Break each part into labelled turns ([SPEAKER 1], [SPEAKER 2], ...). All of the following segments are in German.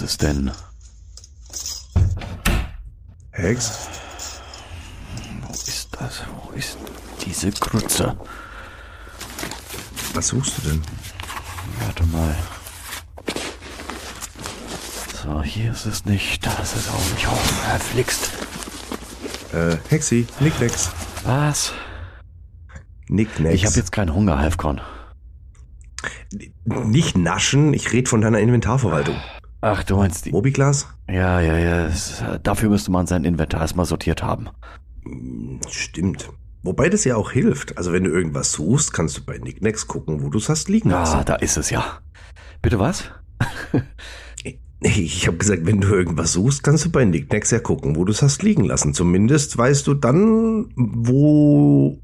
[SPEAKER 1] ist es denn?
[SPEAKER 2] Hex?
[SPEAKER 1] Wo ist das? Wo ist diese Krütze?
[SPEAKER 2] Was suchst du denn?
[SPEAKER 1] Warte mal. So, hier ist es nicht. Das ist auch nicht hoch. Verflixt.
[SPEAKER 2] Äh, Hexi, Nicknacks.
[SPEAKER 1] Was?
[SPEAKER 2] Nicknacks.
[SPEAKER 1] Ich habe jetzt keinen Hunger, Halfkorn.
[SPEAKER 2] Nicht naschen, ich rede von deiner Inventarverwaltung.
[SPEAKER 1] Ach, du meinst die.
[SPEAKER 2] Mobiglas?
[SPEAKER 1] Ja, ja, ja. es- Dafür müsste man sein Inventar erstmal sortiert haben.
[SPEAKER 2] Stimmt. Wobei das ja auch hilft. Also wenn du irgendwas suchst, kannst du bei Nicknacks gucken, wo du es hast liegen
[SPEAKER 1] Ah,
[SPEAKER 2] lassen.
[SPEAKER 1] da ist es ja. Bitte was?
[SPEAKER 2] Ich habe gesagt, wenn du irgendwas suchst, kannst du bei Nicknacks ja gucken, wo du es hast liegen lassen. Zumindest weißt du dann, wo,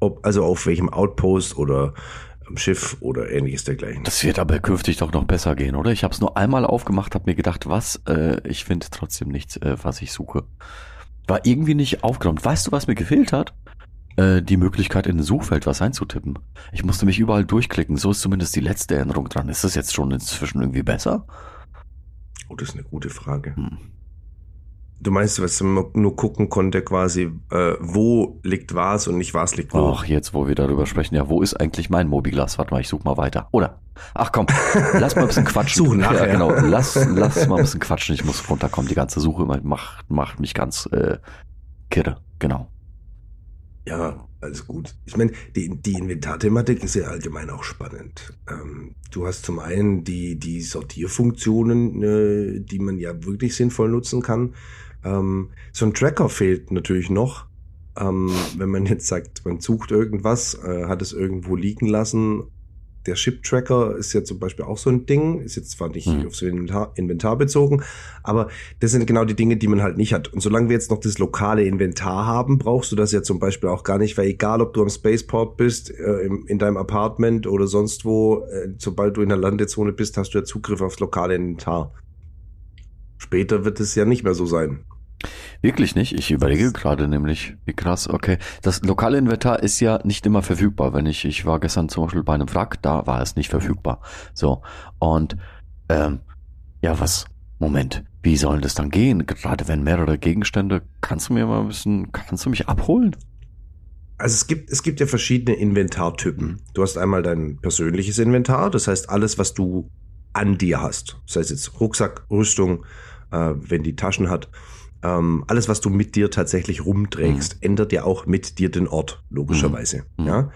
[SPEAKER 2] ob, also auf welchem Outpost oder am Schiff oder ähnliches dergleichen.
[SPEAKER 1] Das wird aber künftig doch noch besser gehen, oder? Ich habe es nur einmal aufgemacht, habe mir gedacht, was? Äh, ich finde trotzdem nichts, äh, was ich suche. War irgendwie nicht aufgenommen. Weißt du, was mir gefehlt hat? Äh, die Möglichkeit, in ein Suchfeld was einzutippen. Ich musste mich überall durchklicken. So ist zumindest die letzte Erinnerung dran. Ist das jetzt schon inzwischen irgendwie besser?
[SPEAKER 2] Oh, das ist eine gute Frage.
[SPEAKER 1] Hm.
[SPEAKER 2] Du meinst, was man nur gucken konnte, quasi, äh, wo liegt was und nicht was liegt wo.
[SPEAKER 1] Ach, jetzt, wo wir darüber sprechen, ja, wo ist eigentlich mein Mobiglas? Warte mal, ich such mal weiter. Oder? Ach komm, lass mal ein bisschen quatschen.
[SPEAKER 2] Suchen nachher.
[SPEAKER 1] Ja, genau. Lass, lass mal ein bisschen quatschen. Ich muss runterkommen. Die ganze Suche macht, macht mich ganz äh, kirre. Genau.
[SPEAKER 2] Ja, alles gut. Ich meine, die, die Inventarthematik ist ja allgemein auch spannend. Ähm, du hast zum einen die, die Sortierfunktionen, äh, die man ja wirklich sinnvoll nutzen kann. Ähm, so ein Tracker fehlt natürlich noch. Ähm, wenn man jetzt sagt, man sucht irgendwas, äh, hat es irgendwo liegen lassen. Der Ship-Tracker ist ja zum Beispiel auch so ein Ding, ist jetzt zwar nicht
[SPEAKER 1] Hm.
[SPEAKER 2] aufs Inventar, Inventar bezogen, aber das sind genau die Dinge, die man halt nicht hat. Und solange wir jetzt noch das lokale Inventar haben, brauchst du das ja zum Beispiel auch gar nicht, weil egal, ob du am Spaceport bist, äh, im, in deinem Apartment oder sonst wo, äh, sobald du in der Landezone bist, hast du ja Zugriff aufs lokale Inventar. Später wird es ja nicht mehr so sein.
[SPEAKER 1] Wirklich nicht. Ich überlege gerade nämlich, wie krass, okay. Das lokale Inventar ist ja nicht immer verfügbar. Wenn ich, ich war gestern zum Beispiel bei einem Wrack, da war es nicht verfügbar. So. Und ähm, ja, was? Moment, wie soll das dann gehen? Gerade wenn mehrere Gegenstände, kannst du mir mal ein bisschen, kannst du mich abholen?
[SPEAKER 2] Also es gibt, es gibt ja verschiedene Inventartypen. Du hast einmal dein persönliches Inventar, das heißt alles, was du an dir hast. Das heißt jetzt Rucksack, Rüstung, äh, wenn die Taschen hat. Ähm, alles, was du mit dir tatsächlich rumträgst, ändert ja auch mit dir den Ort, logischerweise.
[SPEAKER 1] Mhm.
[SPEAKER 2] Ja?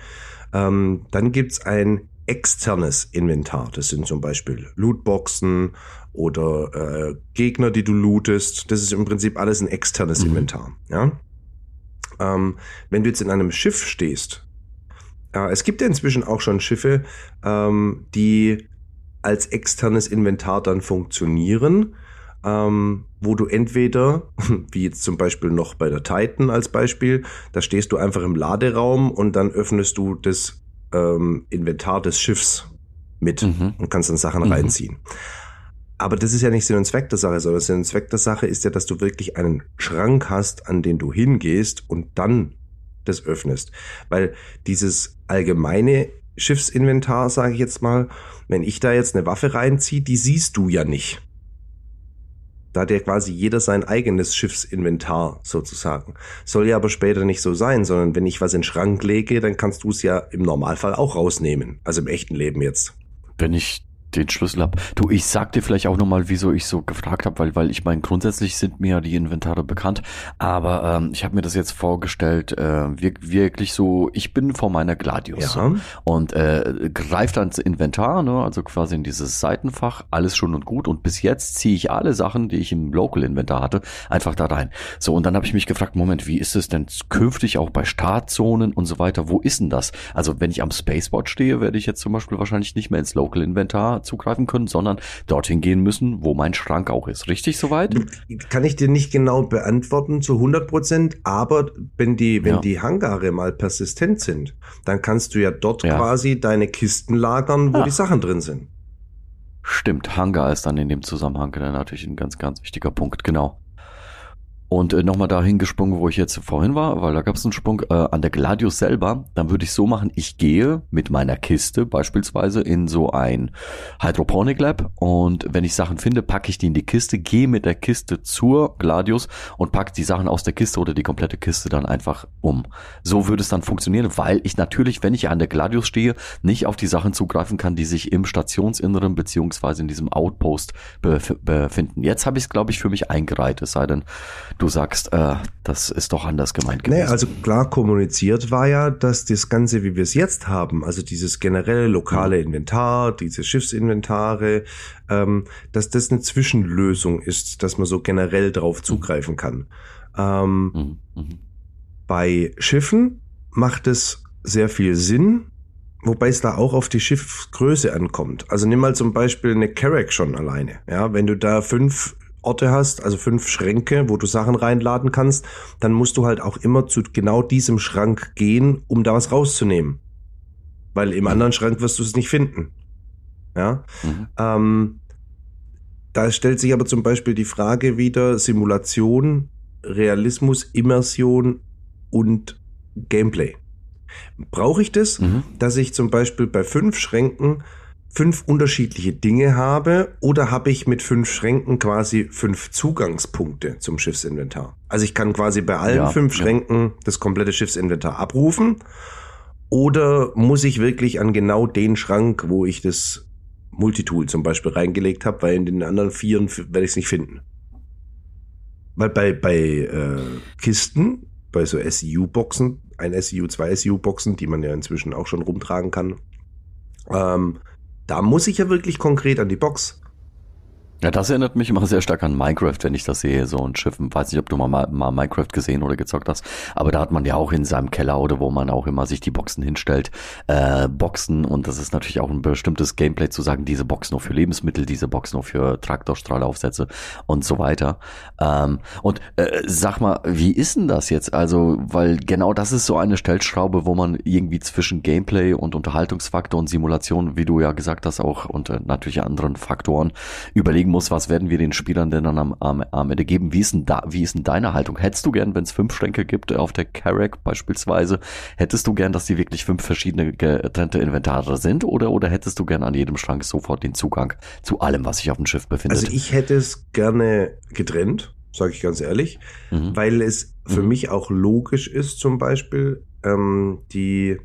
[SPEAKER 2] Ähm, dann gibt's ein externes Inventar. Das sind zum Beispiel Lootboxen oder äh, Gegner, die du lootest. Das ist im Prinzip alles ein externes
[SPEAKER 1] Mhm.
[SPEAKER 2] Inventar. Ja? Ähm, wenn du jetzt in einem Schiff stehst, äh, es gibt ja inzwischen auch schon Schiffe, ähm, die als externes Inventar dann funktionieren, ähm, wo du entweder, wie jetzt zum Beispiel noch bei der Titan als Beispiel, da stehst du einfach im Laderaum und dann öffnest du das ähm, Inventar des Schiffs mit
[SPEAKER 1] Mhm.
[SPEAKER 2] und kannst dann Sachen
[SPEAKER 1] Mhm.
[SPEAKER 2] reinziehen. Aber das ist ja nicht Sinn und Zweck der Sache, sondern Sinn und Zweck der Sache ist ja, dass du wirklich einen Schrank hast, an den du hingehst und dann das öffnest. Weil dieses allgemeine Schiffsinventar, sage ich jetzt mal, wenn ich da jetzt eine Waffe reinziehe, die siehst du ja nicht. Da hat ja quasi jeder sein eigenes Schiffsinventar sozusagen. Soll ja aber später nicht so sein, sondern wenn ich was in den Schrank lege, dann kannst du es ja im Normalfall auch rausnehmen. Also im echten Leben jetzt.
[SPEAKER 1] Wenn ich den Schlüssel hab. Du, ich sag dir vielleicht auch nochmal, wieso ich so gefragt habe, weil, weil ich meine, grundsätzlich sind mir ja die Inventare bekannt, aber ähm, ich habe mir das jetzt vorgestellt, äh, wirk- wirklich so, ich bin vor meiner Gladius so, und äh, greift dann ins Inventar, ne, also quasi in dieses Seitenfach, alles schon und gut und bis jetzt ziehe ich alle Sachen, die ich im Local Inventar hatte, einfach da rein. So, und dann habe ich mich gefragt, Moment, wie ist es denn künftig auch bei Startzonen und so weiter, wo ist denn das? Also wenn ich am Spaceport stehe, werde ich jetzt zum Beispiel wahrscheinlich nicht mehr ins Local Zugreifen können, sondern dorthin gehen müssen, wo mein Schrank auch ist. Richtig soweit?
[SPEAKER 2] Kann ich dir nicht genau beantworten zu 100 Prozent, aber wenn die, wenn
[SPEAKER 1] Ja.
[SPEAKER 2] die Hangare mal persistent sind, dann kannst du ja dort
[SPEAKER 1] Ja.
[SPEAKER 2] quasi deine Kisten lagern, wo
[SPEAKER 1] Ah.
[SPEAKER 2] die Sachen drin sind.
[SPEAKER 1] Stimmt, Hangar ist dann in dem Zusammenhang dann natürlich ein ganz, ganz wichtiger Punkt, genau. Und äh, nochmal dahin gesprungen, wo ich jetzt vorhin war, weil da gab es einen Sprung äh, an der Gladius selber. Dann würde ich so machen, ich gehe mit meiner Kiste beispielsweise in so ein Hydroponic Lab und wenn ich Sachen finde, packe ich die in die Kiste, gehe mit der Kiste zur Gladius und packe die Sachen aus der Kiste oder die komplette Kiste dann einfach um. So würde es dann funktionieren, weil ich natürlich, wenn ich an der Gladius stehe, nicht auf die Sachen zugreifen kann, die sich im Stationsinneren beziehungsweise in diesem Outpost bef befinden. Jetzt habe ich es, glaube ich, für mich eingereiht, es sei denn, du sagst, äh, das ist doch anders gemeint
[SPEAKER 2] Nee,
[SPEAKER 1] gewesen.
[SPEAKER 2] also klar kommuniziert war ja, dass das Ganze, wie wir es jetzt haben, also dieses generelle lokale
[SPEAKER 1] Mhm.
[SPEAKER 2] Inventar, diese Schiffsinventare, ähm, dass das eine Zwischenlösung ist, dass man so generell drauf zugreifen kann. Ähm,
[SPEAKER 1] Mhm, mhm.
[SPEAKER 2] Bei Schiffen macht es sehr viel Sinn, wobei es da auch auf die Schiffsgröße ankommt. Also nimm mal zum Beispiel eine Carrack schon alleine. Ja, wenn du da fünf Orte hast, also fünf Schränke, wo du Sachen reinladen kannst, dann musst du halt auch immer zu genau diesem Schrank gehen, um da was rauszunehmen. Weil im anderen Schrank wirst du es nicht finden. Ja,
[SPEAKER 1] Mhm.
[SPEAKER 2] ähm, da stellt sich aber zum Beispiel die Frage wieder Simulation, Realismus, Immersion und Gameplay. Brauche ich das,
[SPEAKER 1] Mhm.
[SPEAKER 2] dass ich zum Beispiel bei fünf Schränken fünf unterschiedliche Dinge habe oder habe ich mit fünf Schränken quasi fünf Zugangspunkte zum Schiffsinventar? Also ich kann quasi bei allen
[SPEAKER 1] Ja,
[SPEAKER 2] fünf
[SPEAKER 1] ja.
[SPEAKER 2] Schränken das komplette Schiffsinventar abrufen oder muss ich wirklich an genau den Schrank, wo ich das Multitool zum Beispiel reingelegt habe, weil in den anderen vieren werde ich es nicht finden. Weil bei, bei äh, Kisten, bei so SEU-Boxen, ein SEU, zwei SEU-Boxen, die man ja inzwischen auch schon rumtragen kann, ähm, da muss ich ja wirklich konkret an die Box.
[SPEAKER 1] Ja, das erinnert mich immer sehr stark an Minecraft, wenn ich das sehe, so ein Schiff. Weiß nicht, ob du mal, mal, mal Minecraft gesehen oder gezockt hast, aber da hat man ja auch in seinem Keller oder wo man auch immer sich die Boxen hinstellt, äh, Boxen und das ist natürlich auch ein bestimmtes Gameplay zu sagen, diese Box nur für Lebensmittel, diese Box nur für Traktorstrahlaufsätze und so weiter. Ähm, und äh, sag mal, wie ist denn das jetzt? Also, weil genau das ist so eine Stellschraube, wo man irgendwie zwischen Gameplay und Unterhaltungsfaktor und Simulation, wie du ja gesagt hast, auch und äh, natürlich anderen Faktoren überlegen muss, was werden wir den Spielern denn dann am, am, am Ende geben? Wie ist denn da, wie ist denn deine Haltung? Hättest du gern, wenn es fünf Schränke gibt auf der Carrack beispielsweise, hättest du gern, dass die wirklich fünf verschiedene getrennte Inventare sind oder oder hättest du gern an jedem Schrank sofort den Zugang zu allem, was sich auf dem Schiff befindet?
[SPEAKER 2] Also ich hätte es gerne getrennt, sage ich ganz ehrlich,
[SPEAKER 1] Mhm.
[SPEAKER 2] weil es für
[SPEAKER 1] Mhm.
[SPEAKER 2] mich auch logisch ist, zum Beispiel, ähm, die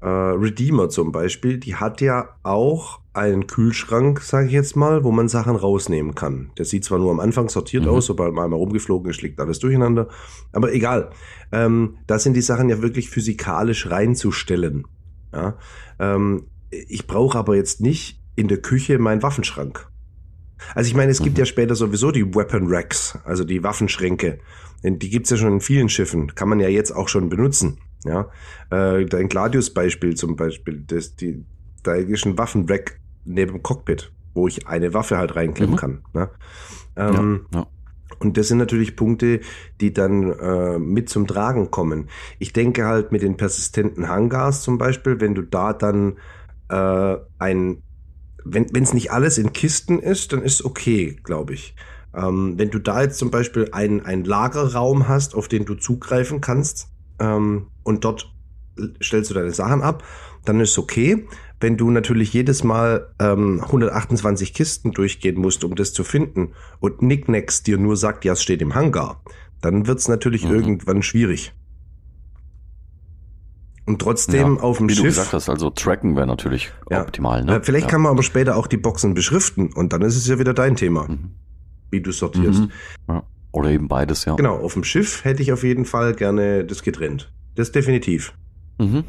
[SPEAKER 2] äh, Redeemer zum Beispiel, die hat ja auch einen Kühlschrank, sage ich jetzt mal, wo man Sachen rausnehmen kann. Der sieht zwar nur am Anfang sortiert
[SPEAKER 1] Mhm.
[SPEAKER 2] aus, sobald man einmal rumgeflogen ist, liegt alles durcheinander. Aber egal. Ähm, da sind die Sachen ja wirklich physikalisch reinzustellen. Ja? Ähm, ich brauche aber jetzt nicht in der Küche meinen Waffenschrank. Also ich meine, es gibt
[SPEAKER 1] Mhm.
[SPEAKER 2] ja später sowieso die Weapon Racks, also die Waffenschränke. Denn Die gibt's ja schon in vielen Schiffen, kann man ja jetzt auch schon benutzen. Ja, äh, dein Gladius-Beispiel zum Beispiel, das, die, da ist ein Waffenrack neben dem Cockpit, wo ich eine Waffe halt reinklemmen
[SPEAKER 1] Mhm.
[SPEAKER 2] kann. Ne? Ähm,
[SPEAKER 1] ja, ja.
[SPEAKER 2] und das sind natürlich Punkte, die dann äh, mit zum Tragen kommen. Ich denke halt mit den persistenten Hangars zum Beispiel, wenn du da dann äh, ein, wenn es nicht alles in Kisten ist, dann ist okay, glaube ich. Ähm, wenn du da jetzt zum Beispiel einen, Lagerraum hast, auf den du zugreifen kannst ähm, und dort stellst du deine Sachen ab, dann ist okay. Wenn du natürlich jedes Mal ähm, 128 Kisten durchgehen musst, um das zu finden und Nicknacks dir nur sagt, ja, es steht im Hangar, dann wird's natürlich
[SPEAKER 1] Mhm.
[SPEAKER 2] irgendwann schwierig. Und trotzdem
[SPEAKER 1] Ja,
[SPEAKER 2] auf dem
[SPEAKER 1] Wie du
[SPEAKER 2] Schiff.
[SPEAKER 1] gesagt hast, also tracken wäre natürlich
[SPEAKER 2] Ja.
[SPEAKER 1] optimal. Ne?
[SPEAKER 2] Äh, Vielleicht
[SPEAKER 1] ja.
[SPEAKER 2] kann man aber später auch die Boxen beschriften und dann ist es ja wieder dein Thema,
[SPEAKER 1] Mhm.
[SPEAKER 2] wie du sortierst.
[SPEAKER 1] Mhm. Oder eben beides, ja.
[SPEAKER 2] Genau, auf dem Schiff hätte ich auf jeden Fall gerne das getrennt. Das definitiv.
[SPEAKER 1] Mhm.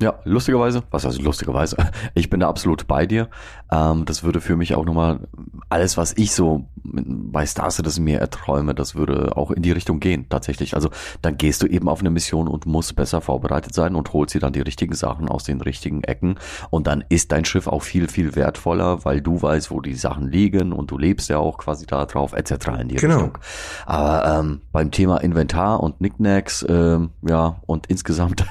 [SPEAKER 1] Ja, lustigerweise, was heißt lustigerweise? Ich bin da absolut bei dir. Ähm, das würde für mich auch nochmal alles, was ich so bei Star Citizen mir erträume, das würde auch in die Richtung gehen, tatsächlich. Also dann gehst du eben auf eine Mission und musst besser vorbereitet sein und holst dir dann die richtigen Sachen aus den richtigen Ecken. Und dann ist dein Schiff auch viel, viel wertvoller, weil du weißt, wo die Sachen liegen und du lebst ja auch quasi da drauf, etc. in die genau. Richtung. Aber ähm, beim Thema Inventar und Knickknacks, ähm, ja, und insgesamt,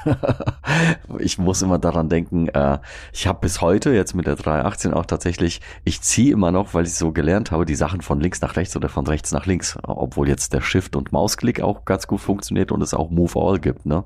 [SPEAKER 1] ich muss immer daran denken, äh, ich habe bis heute, jetzt mit der 318 auch tatsächlich, ich ziehe immer noch, weil ich so gelernt habe, die Sachen von links nach rechts oder von rechts nach links, obwohl jetzt der Shift- und Mausklick auch ganz gut funktioniert und es auch Move All gibt, ne?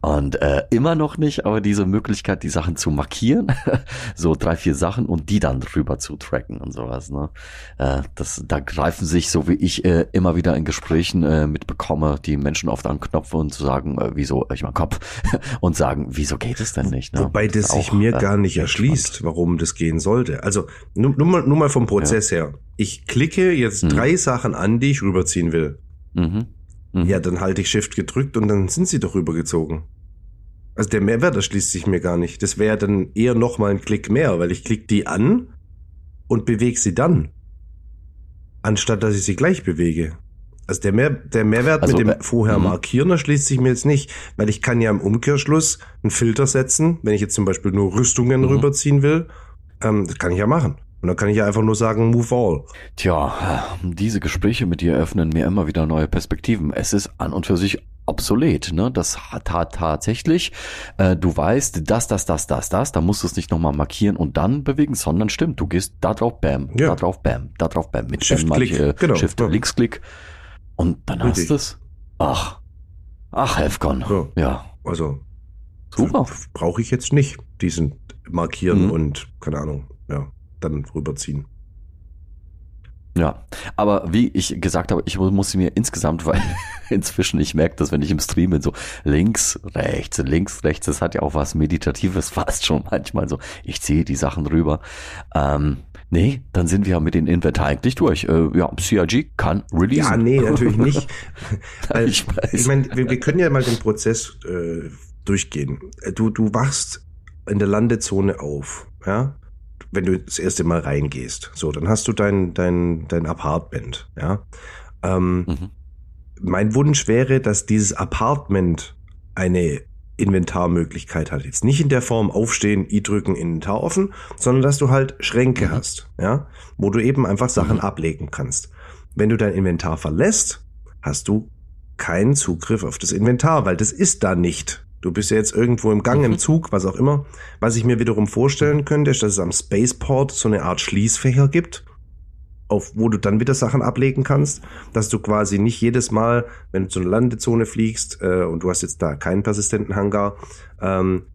[SPEAKER 1] Und äh, immer noch nicht, aber diese Möglichkeit, die Sachen zu markieren, so drei, vier Sachen und die dann rüber zu tracken und sowas, ne? Äh, das, da greifen sich, so wie ich äh, immer wieder in Gesprächen äh, mitbekomme, die Menschen oft an Knopf und zu sagen, äh, wieso, ich mein Kopf, und sagen, wieso geht es denn nicht?
[SPEAKER 2] Ne? Wobei das, das sich mir äh, gar nicht erschließt, spannend. warum das gehen sollte. Also nur, nur, mal, nur mal vom Prozess ja. her. Ich klicke jetzt mhm. drei Sachen an, die ich rüberziehen will. Mhm. Mhm. Ja, dann halte ich Shift gedrückt und dann sind sie doch rübergezogen. Also der Mehrwert erschließt sich mir gar nicht. Das wäre dann eher noch mal ein Klick mehr, weil ich klicke die an und bewege sie dann. Anstatt dass ich sie gleich bewege. Also der, Mehr, der Mehrwert also, mit dem vorher mhm. markieren erschließt sich mir jetzt nicht, weil ich kann ja im Umkehrschluss einen Filter setzen, wenn ich jetzt zum Beispiel nur Rüstungen mhm. rüberziehen will. Ähm, das kann ich ja machen. Und dann kann ich ja einfach nur sagen, move all.
[SPEAKER 1] Tja, diese Gespräche mit dir öffnen mir immer wieder neue Perspektiven. Es ist an und für sich obsolet, ne? Das hat tatsächlich, äh, du weißt, das, das, das, das, das, da musst du es nicht nochmal markieren und dann bewegen, sondern stimmt, du gehst da drauf, bam, ja. da drauf, bam, da drauf, bam, mit
[SPEAKER 2] Shift-Klick, äh,
[SPEAKER 1] genau, Shift, ja. Linksklick und dann Richtig. hast du es. Ach, ach, Hefcon, ja. ja.
[SPEAKER 2] Also, super. Brauche ich jetzt nicht, diesen markieren mhm. und, keine Ahnung, ja dann rüberziehen.
[SPEAKER 1] Ja, aber wie ich gesagt habe, ich muss mir insgesamt, weil inzwischen ich merke, dass wenn ich im Stream bin, so links, rechts, links, rechts, das hat ja auch was Meditatives fast schon manchmal so. Ich ziehe die Sachen rüber. Ähm, nee, dann sind wir mit den Inventar eigentlich durch. Äh, ja, CRG kann release.
[SPEAKER 2] Ja, nee, natürlich nicht. ich weiß. Ich meine, wir, wir, können ja mal den Prozess äh, durchgehen. Du, du wachst in der Landezone auf, ja? wenn du das erste Mal reingehst. So, dann hast du dein, dein, dein Apartment, ja. Ähm, mhm. Mein Wunsch wäre, dass dieses Apartment eine Inventarmöglichkeit hat. Jetzt nicht in der Form aufstehen, i drücken, Inventar offen, sondern dass du halt Schränke mhm. hast, ja, wo du eben einfach Sachen mhm. ablegen kannst. Wenn du dein Inventar verlässt, hast du keinen Zugriff auf das Inventar, weil das ist da nicht. Du bist ja jetzt irgendwo im Gang, im mhm. Zug, was auch immer. Was ich mir wiederum vorstellen könnte, ist, dass es am Spaceport so eine Art Schließfächer gibt, auf wo du dann wieder Sachen ablegen kannst, dass du quasi nicht jedes Mal, wenn du zu einer Landezone fliegst äh, und du hast jetzt da keinen persistenten Hangar, ähm,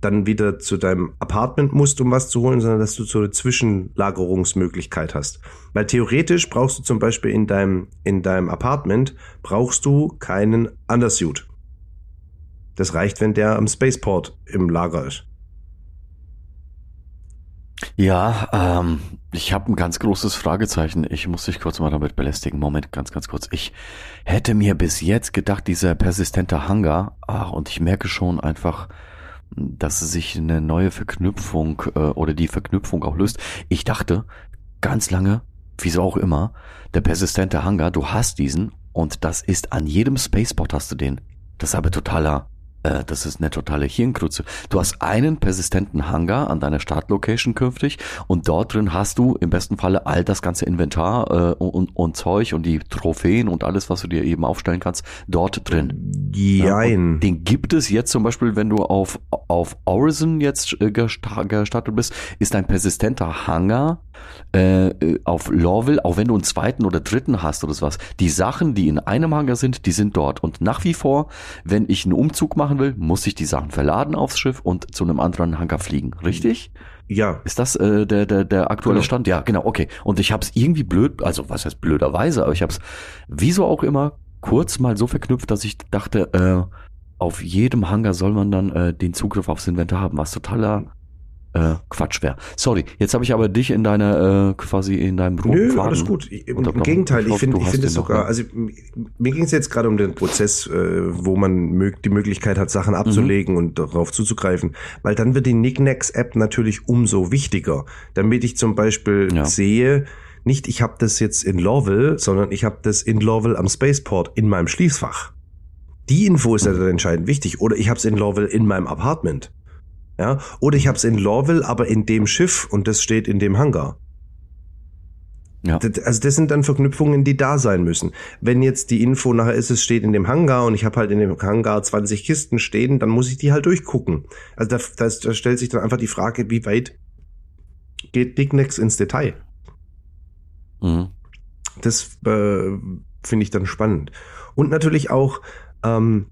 [SPEAKER 2] dann wieder zu deinem Apartment musst, um was zu holen, sondern dass du so eine Zwischenlagerungsmöglichkeit hast. Weil theoretisch brauchst du zum Beispiel in deinem, in deinem Apartment brauchst du keinen Undersuit. Das reicht, wenn der am Spaceport im Lager ist.
[SPEAKER 1] Ja, ähm, ich habe ein ganz großes Fragezeichen. Ich muss dich kurz mal damit belästigen. Moment, ganz, ganz kurz. Ich hätte mir bis jetzt gedacht, dieser persistente Hangar, ach, und ich merke schon einfach, dass sich eine neue Verknüpfung äh, oder die Verknüpfung auch löst. Ich dachte ganz lange, wieso auch immer, der persistente Hangar, du hast diesen und das ist an jedem Spaceport hast du den. Das ist aber totaler äh, das ist eine totale Hirnkrutze. Du hast einen persistenten Hangar an deiner Startlocation künftig und dort drin hast du im besten Falle all das ganze Inventar äh, und, und Zeug und die Trophäen und alles, was du dir eben aufstellen kannst, dort drin.
[SPEAKER 2] Jein.
[SPEAKER 1] Ja, den gibt es jetzt zum Beispiel, wenn du auf, auf Horizon jetzt äh, gestartet bist, ist ein persistenter Hangar äh, auf Lorville, auch wenn du einen zweiten oder dritten hast oder sowas. Die Sachen, die in einem Hangar sind, die sind dort. Und nach wie vor, wenn ich einen Umzug mache, machen will, muss ich die Sachen verladen aufs Schiff und zu einem anderen Hangar fliegen, richtig?
[SPEAKER 2] Ja.
[SPEAKER 1] Ist das äh, der, der, der aktuelle genau. Stand? Ja, genau, okay. Und ich habe es irgendwie blöd, also was heißt blöderweise, aber ich habe es, wieso auch immer, kurz mal so verknüpft, dass ich dachte, äh, auf jedem Hangar soll man dann äh, den Zugriff aufs Inventar haben, was totaler äh, Quatsch wäre. Sorry, jetzt habe ich aber dich in deiner äh, quasi in deinem
[SPEAKER 2] roten Nö, Faden alles gut. Im, im Gegenteil, ich finde, ich finde es sogar, also mir ging es jetzt gerade um den Prozess, äh, wo man mög die Möglichkeit hat, Sachen abzulegen mhm. und darauf zuzugreifen, weil dann wird die Nicknacks-App natürlich umso wichtiger, damit ich zum Beispiel ja. sehe, nicht ich habe das jetzt in Lowell, sondern ich habe das in Lowell am Spaceport in meinem Schließfach. Die Info ist ja dann entscheidend wichtig. Oder ich habe es in Lowell in meinem Apartment. Ja, oder ich habe es in Lorville, aber in dem Schiff und das steht in dem Hangar. Ja. Das, also das sind dann Verknüpfungen, die da sein müssen. Wenn jetzt die Info nachher ist, es steht in dem Hangar und ich habe halt in dem Hangar 20 Kisten stehen, dann muss ich die halt durchgucken. Also da, da, da stellt sich dann einfach die Frage, wie weit geht Dignex ins Detail? Mhm. Das äh, finde ich dann spannend. Und natürlich auch, ähm,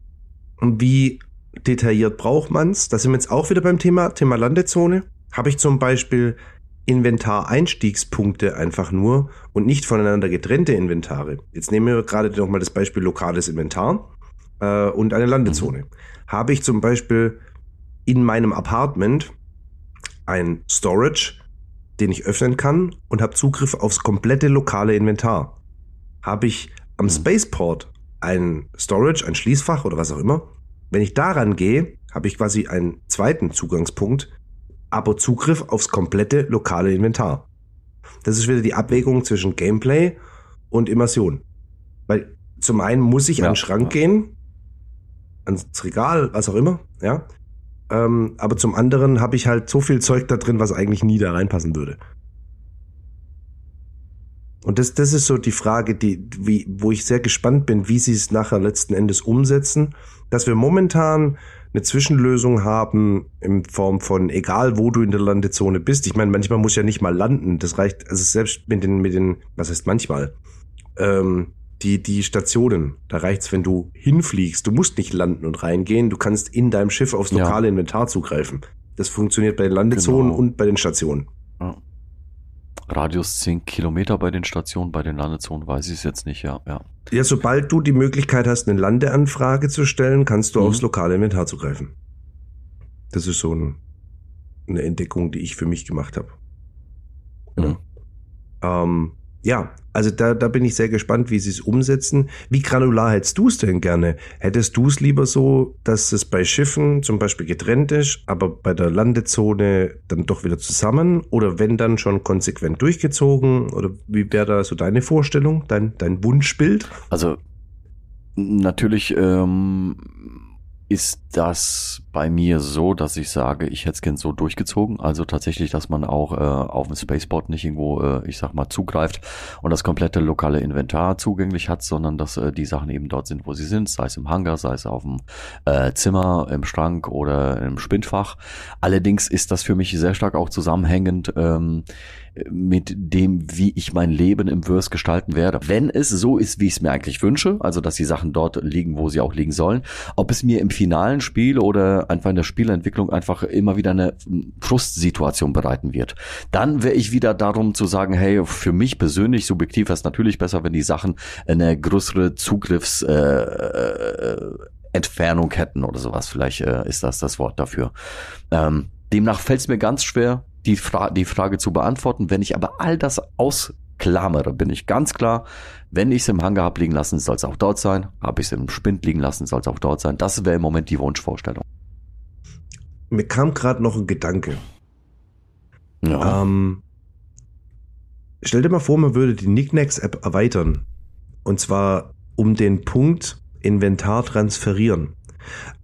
[SPEAKER 2] wie detailliert braucht man's. Da sind wir jetzt auch wieder beim Thema, Thema Landezone. Habe ich zum Beispiel Inventar-Einstiegspunkte einfach nur und nicht voneinander getrennte Inventare. Jetzt nehmen wir gerade noch mal das Beispiel lokales Inventar äh, und eine Landezone. Mhm. Habe ich zum Beispiel in meinem Apartment ein Storage, den ich öffnen kann und habe Zugriff aufs komplette lokale Inventar. Habe ich am mhm. Spaceport ein Storage, ein Schließfach oder was auch immer, wenn ich daran gehe, habe ich quasi einen zweiten Zugangspunkt, aber Zugriff aufs komplette lokale Inventar. Das ist wieder die Abwägung zwischen Gameplay und Immersion. Weil zum einen muss ich ja, an den Schrank ja. gehen, ans Regal, was auch immer, ja. Ähm, aber zum anderen habe ich halt so viel Zeug da drin, was eigentlich nie da reinpassen würde. Und das, das ist so die Frage, die, wie, wo ich sehr gespannt bin, wie sie es nachher letzten Endes umsetzen dass wir momentan eine Zwischenlösung haben in Form von egal wo du in der Landezone bist. Ich meine, manchmal muss ja nicht mal landen. Das reicht, also selbst mit den, mit den, was heißt manchmal, ähm, die, die Stationen, da reicht's, wenn du hinfliegst. Du musst nicht landen und reingehen. Du kannst in deinem Schiff aufs lokale ja. Inventar zugreifen. Das funktioniert bei den Landezonen genau. und bei den Stationen. Ja.
[SPEAKER 1] Radius 10 Kilometer bei den Stationen, bei den Landezonen weiß ich es jetzt nicht, ja, ja.
[SPEAKER 2] Ja, sobald du die Möglichkeit hast, eine Landeanfrage zu stellen, kannst du mhm. aufs lokale Inventar zugreifen. Das ist so ein, eine Entdeckung, die ich für mich gemacht habe. Mhm. Ähm, ja, also da, da bin ich sehr gespannt, wie sie es umsetzen. Wie granular hättest du es denn gerne? Hättest du es lieber so, dass es bei Schiffen zum Beispiel getrennt ist, aber bei der Landezone dann doch wieder zusammen? Oder wenn dann schon konsequent durchgezogen? Oder wie wäre da so deine Vorstellung, dein, dein Wunschbild?
[SPEAKER 1] Also natürlich ähm, ist das bei mir so, dass ich sage, ich hätte es gern so durchgezogen. Also tatsächlich, dass man auch äh, auf dem Spaceport nicht irgendwo, äh, ich sag mal, zugreift und das komplette lokale Inventar zugänglich hat, sondern dass äh, die Sachen eben dort sind, wo sie sind, sei es im Hangar, sei es auf dem äh, Zimmer, im Schrank oder im Spindfach. Allerdings ist das für mich sehr stark auch zusammenhängend. Ähm, mit dem, wie ich mein Leben im Verse gestalten werde. Wenn es so ist, wie ich es mir eigentlich wünsche, also dass die Sachen dort liegen, wo sie auch liegen sollen, ob es mir im finalen Spiel oder einfach in der Spielentwicklung einfach immer wieder eine Frustsituation bereiten wird. Dann wäre ich wieder darum zu sagen, hey, für mich persönlich subjektiv es natürlich besser, wenn die Sachen eine größere Zugriffs äh, äh, Entfernung hätten oder sowas. Vielleicht äh, ist das das Wort dafür. Ähm, demnach fällt es mir ganz schwer, die, Fra die Frage zu beantworten. Wenn ich aber all das ausklammere, bin ich ganz klar, wenn ich es im Hangar habe liegen lassen, soll es auch dort sein. Habe ich es im Spind liegen lassen, soll es auch dort sein. Das wäre im Moment die Wunschvorstellung.
[SPEAKER 2] Mir kam gerade noch ein Gedanke. Ja. Ähm, stell dir mal vor, man würde die Nicknacks-App erweitern. Und zwar um den Punkt Inventar transferieren.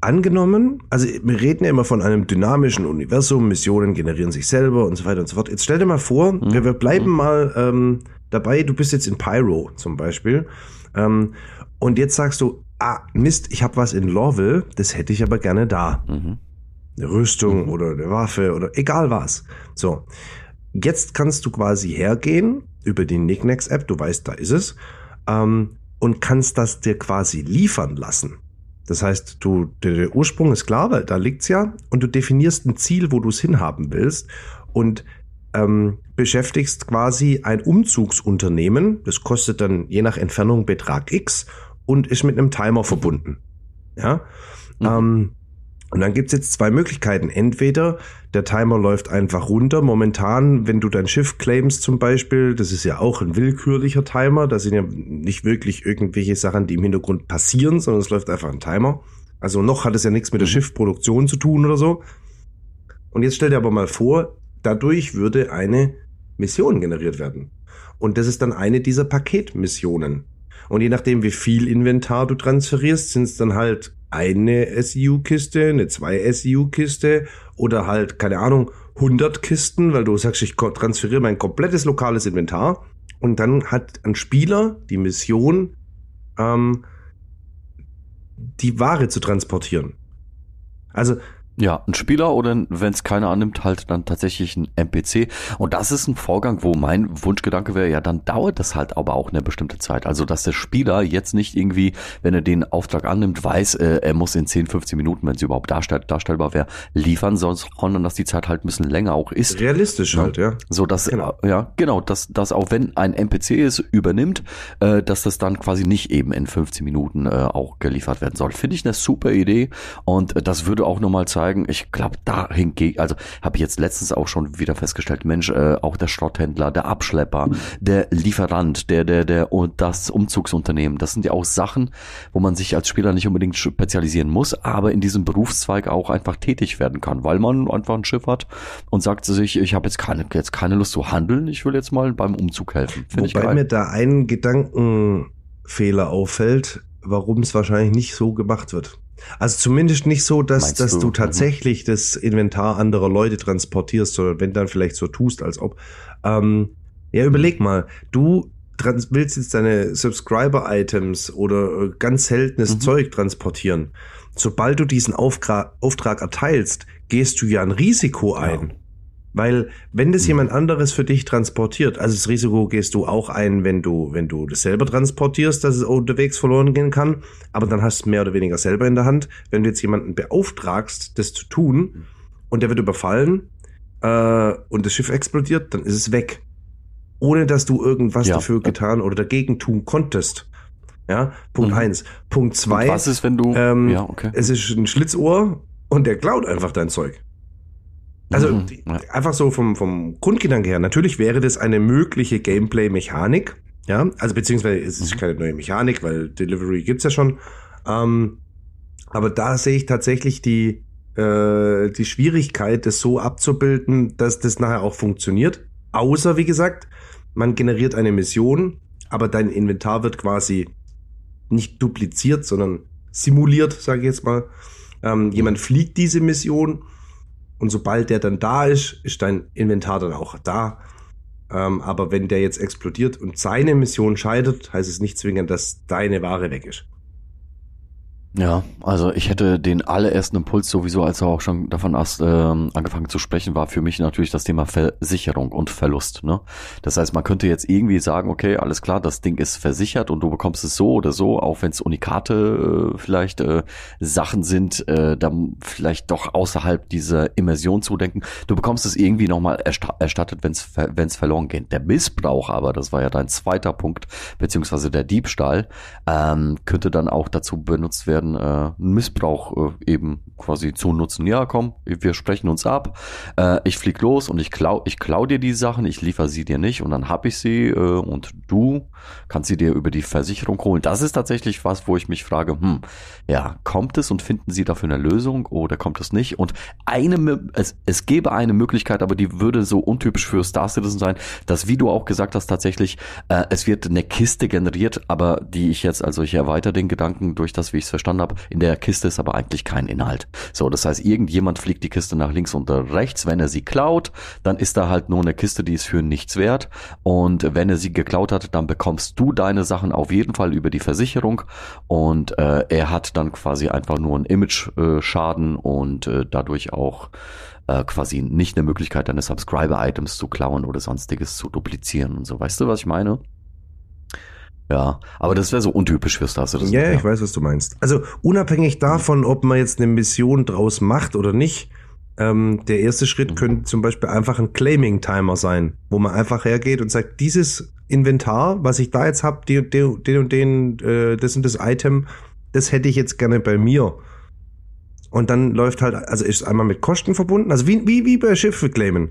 [SPEAKER 2] Angenommen, also wir reden ja immer von einem dynamischen Universum, Missionen generieren sich selber und so weiter und so fort. Jetzt stell dir mal vor, mhm. wir, wir, bleiben mhm. mal ähm, dabei, du bist jetzt in Pyro zum Beispiel ähm, und jetzt sagst du, ah Mist, ich habe was in Lorville, das hätte ich aber gerne da. Mhm. Eine Rüstung mhm. oder eine Waffe oder egal was. So, jetzt kannst du quasi hergehen über die Nicknacks App, du weißt, da ist es, ähm, und kannst das dir quasi liefern lassen. Das heißt, du, der Ursprung ist klar, weil da liegt's ja, und du definierst ein Ziel, wo du es hinhaben willst und ähm, beschäftigst quasi ein Umzugsunternehmen. Das kostet dann je nach Entfernung Betrag X und ist mit einem Timer verbunden. Ja. Mhm. Ähm, Und dann gibt's jetzt zwei Möglichkeiten. Entweder der Timer läuft einfach runter. Momentan, wenn du dein Schiff claimst zum Beispiel, das ist ja auch ein willkürlicher Timer. Da sind ja nicht wirklich irgendwelche Sachen, die im Hintergrund passieren, sondern es läuft einfach ein Timer. Also noch hat es ja nichts mit der Schiffproduktion zu tun oder so. Und jetzt stell dir aber mal vor, dadurch würde eine Mission generiert werden. Und das ist dann eine dieser Paketmissionen. Und je nachdem, wie viel Inventar du transferierst, sind es dann halt eine SEU-Kiste, eine 2 SEU-Kiste oder halt, keine Ahnung, 100 Kisten, weil du sagst, ich transferiere mein komplettes lokales Inventar. Und dann hat ein Spieler die Mission, ähm, die Ware zu transportieren. Also
[SPEAKER 1] ja, ein Spieler oder wenn es keiner annimmt, halt dann tatsächlich ein NPC. Und das ist ein Vorgang, wo mein Wunschgedanke wäre, ja, dann dauert das halt aber auch eine bestimmte Zeit. Also, dass der Spieler jetzt nicht irgendwie, wenn er den Auftrag annimmt, weiß, äh, er muss in 10, 15 Minuten, wenn es überhaupt darstell darstellbar wäre, liefern, sonst sondern dass die Zeit halt ein bisschen länger auch ist.
[SPEAKER 2] Realistisch ja. halt, ja.
[SPEAKER 1] So, dass, genau. Ja, genau, dass, dass auch wenn ein NPC es übernimmt, äh, dass das dann quasi nicht eben in 15 Minuten äh, auch geliefert werden soll. Finde ich eine super Idee und äh, das würde auch nochmal zeigen, zeigen. Ich glaube, dahin geht, also habe ich jetzt letztens auch schon wieder festgestellt, Mensch, äh, auch der Schrotthändler, der Abschlepper, der Lieferant, der, der, der und das Umzugsunternehmen, das sind ja auch Sachen, wo man sich als Spieler nicht unbedingt spezialisieren muss, aber in diesem Berufszweig auch einfach tätig werden kann, weil man einfach ein Schiff hat und sagt sich, ich habe jetzt keine, jetzt keine Lust zu handeln, ich will jetzt mal beim Umzug helfen.
[SPEAKER 2] Find Wobei mir da ein Gedankenfehler auffällt, warum es wahrscheinlich nicht so gemacht wird. Also zumindest nicht so, dass, dass du, du mhm. tatsächlich mhm. das Inventar anderer Leute transportierst, sondern wenn dann vielleicht so tust, als ob. Ähm, ja, überleg mal, du willst jetzt deine Subscriber-Items oder äh, ganz seltenes mhm. Zeug transportieren. Sobald du diesen Auftrag, Auftrag erteilst, gehst du ja ein Risiko ein. Ja. Weil wenn das mhm. jemand anderes für dich transportiert, also das Risiko gehst du auch ein, wenn du, wenn du das selber transportierst, dass es unterwegs verloren gehen kann, aber dann hast du mehr oder weniger selber in der Hand. Wenn du jetzt jemanden beauftragst, das zu tun, und der wird überfallen äh, und das Schiff explodiert, dann ist es weg. Ohne dass du irgendwas ja. dafür getan oder dagegen tun konntest. Ja, Punkt mhm. eins. Punkt zwei.
[SPEAKER 1] Und was ist, wenn du.
[SPEAKER 2] Ähm, ja, okay. Es ist ein Schlitzohr und der klaut einfach dein Zeug. Also mhm, ja. einfach so vom, vom Grundgedanke her. Natürlich wäre das eine mögliche Gameplay-Mechanik. Ja, also beziehungsweise es ist mhm. keine neue Mechanik, weil Delivery gibt's ja schon. Ähm, aber da sehe ich tatsächlich die, äh, die Schwierigkeit, das so abzubilden, dass das nachher auch funktioniert. Außer, wie gesagt, man generiert eine Mission, aber dein Inventar wird quasi nicht dupliziert, sondern simuliert, sage ich jetzt mal. Ähm, jemand fliegt diese Mission und sobald der dann da ist, ist dein Inventar dann auch da. Ähm, aber wenn der jetzt explodiert und seine Mission scheitert, heißt es nicht zwingend, dass deine Ware weg ist.
[SPEAKER 1] Ja, also ich hätte den allerersten Impuls sowieso, als er auch schon davon erst, ähm, angefangen zu sprechen, war für mich natürlich das Thema Versicherung und Verlust. Ne? Das heißt, man könnte jetzt irgendwie sagen, okay, alles klar, das Ding ist versichert und du bekommst es so oder so, auch wenn es Unikate äh, vielleicht äh, Sachen sind, äh, dann vielleicht doch außerhalb dieser Immersion zu denken. Du bekommst es irgendwie nochmal erstattet, wenn es verloren geht. Der Missbrauch aber, das war ja dein zweiter Punkt, beziehungsweise der Diebstahl, ähm, könnte dann auch dazu benutzt werden, werden, äh, Missbrauch äh, eben quasi zu nutzen. Ja, komm, wir sprechen uns ab. Äh, ich flieg los und ich klau, ich klau dir die Sachen, ich liefere sie dir nicht und dann hab ich sie äh, und du kannst sie dir über die Versicherung holen. Das ist tatsächlich was, wo ich mich frage, hm, ja, kommt es und finden sie dafür eine Lösung oder kommt es nicht? Und eine, es, es gäbe eine Möglichkeit, aber die würde so untypisch für Star Citizen sein, dass, wie du auch gesagt hast, tatsächlich, äh, es wird eine Kiste generiert, aber die ich jetzt, also ich erweitere den Gedanken durch das, wie ich es verstanden verstanden habe, in der Kiste ist aber eigentlich kein Inhalt. So, das heißt, irgendjemand fliegt die Kiste nach links und rechts. Wenn er sie klaut, dann ist da halt nur eine Kiste, die ist für nichts wert. Und wenn er sie geklaut hat, dann bekommst du deine Sachen auf jeden Fall über die Versicherung. Und äh, er hat dann quasi einfach nur einen Image-Schaden und äh, dadurch auch äh, quasi nicht eine Möglichkeit, deine Subscriber-Items zu klauen oder sonstiges zu duplizieren und so. Weißt du, was ich meine? Ja, aber das wäre so untypisch für Star Citizen.
[SPEAKER 2] Ja, ja, ich weiß, was du meinst. Also unabhängig davon, ob man jetzt eine Mission draus macht oder nicht, ähm, der erste Schritt mhm. könnte zum Beispiel einfach ein Claiming-Timer sein, wo man einfach hergeht und sagt, dieses Inventar, was ich da jetzt habe, den, den und den, äh, das und das Item, das hätte ich jetzt gerne bei mir. Und dann läuft halt, also ist einmal mit Kosten verbunden, also wie, wie, wie bei Schiffe claimen.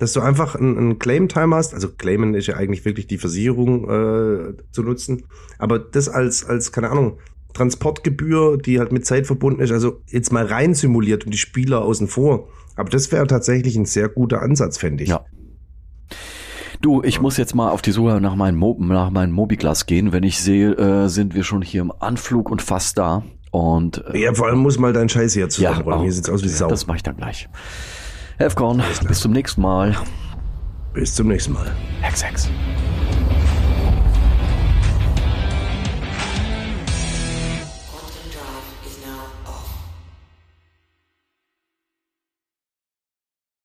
[SPEAKER 2] Dass du einfach einen, Claim-Time hast, also claimen ist ja eigentlich wirklich die Versicherung äh, zu nutzen, aber das als, als, keine Ahnung, Transportgebühr, die halt mit Zeit verbunden ist, also jetzt mal rein simuliert und die Spieler außen vor. Aber das wäre tatsächlich ein sehr guter Ansatz, fände ich.
[SPEAKER 1] Ja. Du, ich muss jetzt mal auf die Suche nach meinem, Mo nach meinem Mobiglas gehen. Wenn ich sehe, äh, sind wir schon hier im Anflug und fast da. Und
[SPEAKER 2] äh, ja, vor allem muss mal dein Scheiß hier zusammenräumen.
[SPEAKER 1] Ja, oh,
[SPEAKER 2] hier sieht's aus wie Sau.
[SPEAKER 1] Das mache ich dann gleich. Hefkorn, bis zum nächsten Mal.
[SPEAKER 2] Bis zum nächsten Mal.
[SPEAKER 1] Hex, Hex.